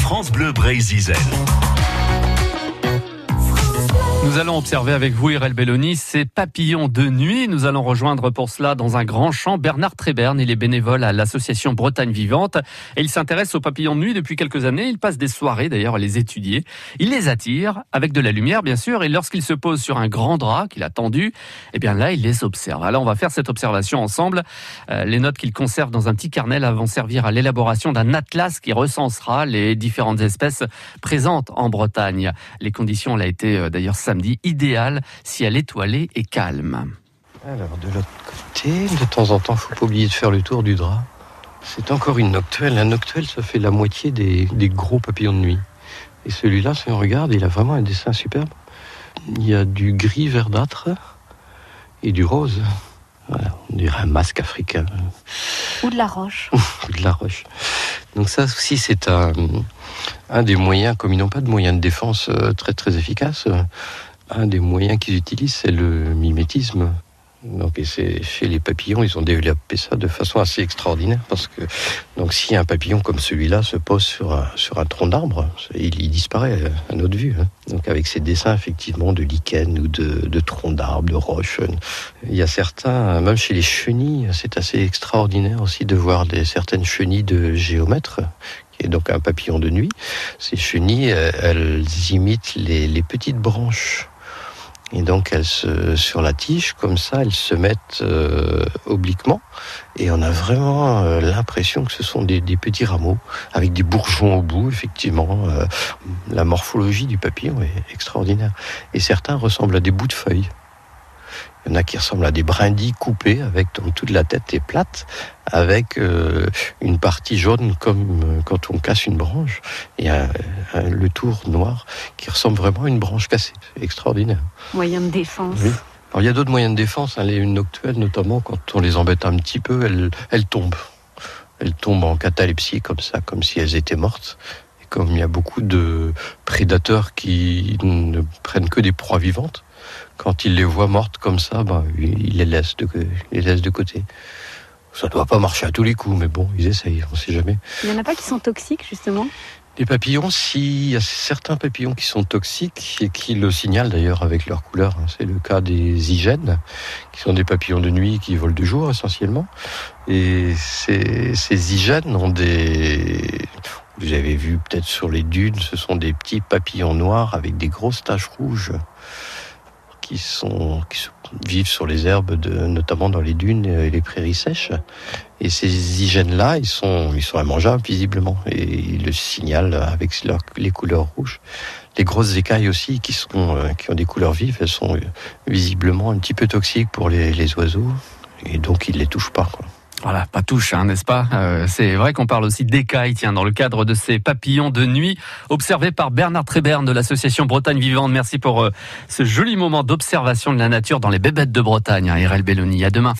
France Bleu Brésil. Nous allons observer avec vous, Irel Belloni, ces papillons de nuit. Nous allons rejoindre pour cela dans un grand champ Bernard Tréberne. Il est bénévole à l'association Bretagne Vivante et il s'intéresse aux papillons de nuit depuis quelques années. Il passe des soirées d'ailleurs à les étudier. Il les attire avec de la lumière, bien sûr, et lorsqu'il se pose sur un grand drap qu'il a tendu, eh bien là, il les observe. Alors, on va faire cette observation ensemble. Euh, les notes qu'il conserve dans un petit carnet vont servir à l'élaboration d'un atlas qui recensera les différentes espèces présentes en Bretagne. Les conditions, on l'a été euh, d'ailleurs samedi dit idéal, ciel étoilé et calme. Alors de l'autre côté, de temps en temps, faut pas oublier de faire le tour du drap. C'est encore une noctuelle. Un noctuelle, ça fait la moitié des, gros papillons de nuit. Et celui-là, si on regarde, il a vraiment un dessin superbe. Il y a du gris verdâtre et du rose. on dirait un masque africain. Ou de la roche. Ou de la roche. Donc ça aussi, c'est un, un des moyens, comme ils n'ont pas de moyens de défense euh, très très efficaces, un des moyens qu'ils utilisent, c'est le mimétisme. Donc, c'est chez les papillons, ils ont développé ça de façon assez extraordinaire parce que donc si un papillon comme celui-là se pose sur un, sur un tronc d'arbre, il, disparaît à notre vue. Hein. Donc, avec ces dessins effectivement de lichen ou de, de troncs d'arbres, de roches, il y a certains, même chez les chenilles, c'est assez extraordinaire aussi de voir des, certaines chenilles de géomètres qui est donc un papillon de nuit. Ces chenilles, elles imitent les, petites branches et donc elles se, sur la tige, comme ça, elles se mettent euh, obliquement. Et on a vraiment euh, l'impression que ce sont des, petits rameaux, avec des bourgeons au bout, effectivement. Euh, la morphologie du papillon est extraordinaire. Et certains ressemblent à des bouts de feuilles. Il y en a qui ressemblent à des brindilles coupées, avec donc toute la tête est plate, avec euh, une partie jaune comme euh, quand on casse une branche, et le tour noir qui ressemble vraiment à une branche cassée. C'est extraordinaire. Moyen de défense. Oui. Alors, il y a d'autres moyens de défense. Hein, les noctuelles, notamment, quand on les embête un petit peu, elles, elles tombent. Elles tombent en catalepsie, comme ça, comme si elles étaient mortes comme il y a beaucoup de prédateurs qui ne prennent que des proies vivantes, quand ils les voient mortes comme ça, ben, ils les laissent de, les laissent de côté. Ça ne doit pas marcher à tous les coups, mais bon, ils essayent, on ne sait jamais. Il n'y en a pas qui sont toxiques, justement? Les papillons, s'il y a certains papillons qui sont toxiques et qui le signalent d'ailleurs avec leur couleur. Hein. C'est le cas des hygiènes, qui sont des papillons de nuit qui volent de jour essentiellement. Et ces, ces hygiènes ont des, vous avez vu peut-être sur les dunes, ce sont des petits papillons noirs avec des grosses taches rouges qui sont qui vivent sur les herbes, de, notamment dans les dunes et les prairies sèches. Et ces hygiènes-là, ils sont ils sont immangeables visiblement et ils le signalent avec les couleurs rouges. Les grosses écailles aussi, qui sont euh, qui ont des couleurs vives, elles sont visiblement un petit peu toxiques pour les, les oiseaux et donc ils les touchent pas. Voilà, pas touche, hein, n'est-ce pas? Euh, C'est vrai qu'on parle aussi d'écailles, tiens, dans le cadre de ces papillons de nuit observés par Bernard Tréberne de l'association Bretagne Vivante. Merci pour euh, ce joli moment d'observation de la nature dans les bébêtes de Bretagne, hein, Belloni. À demain.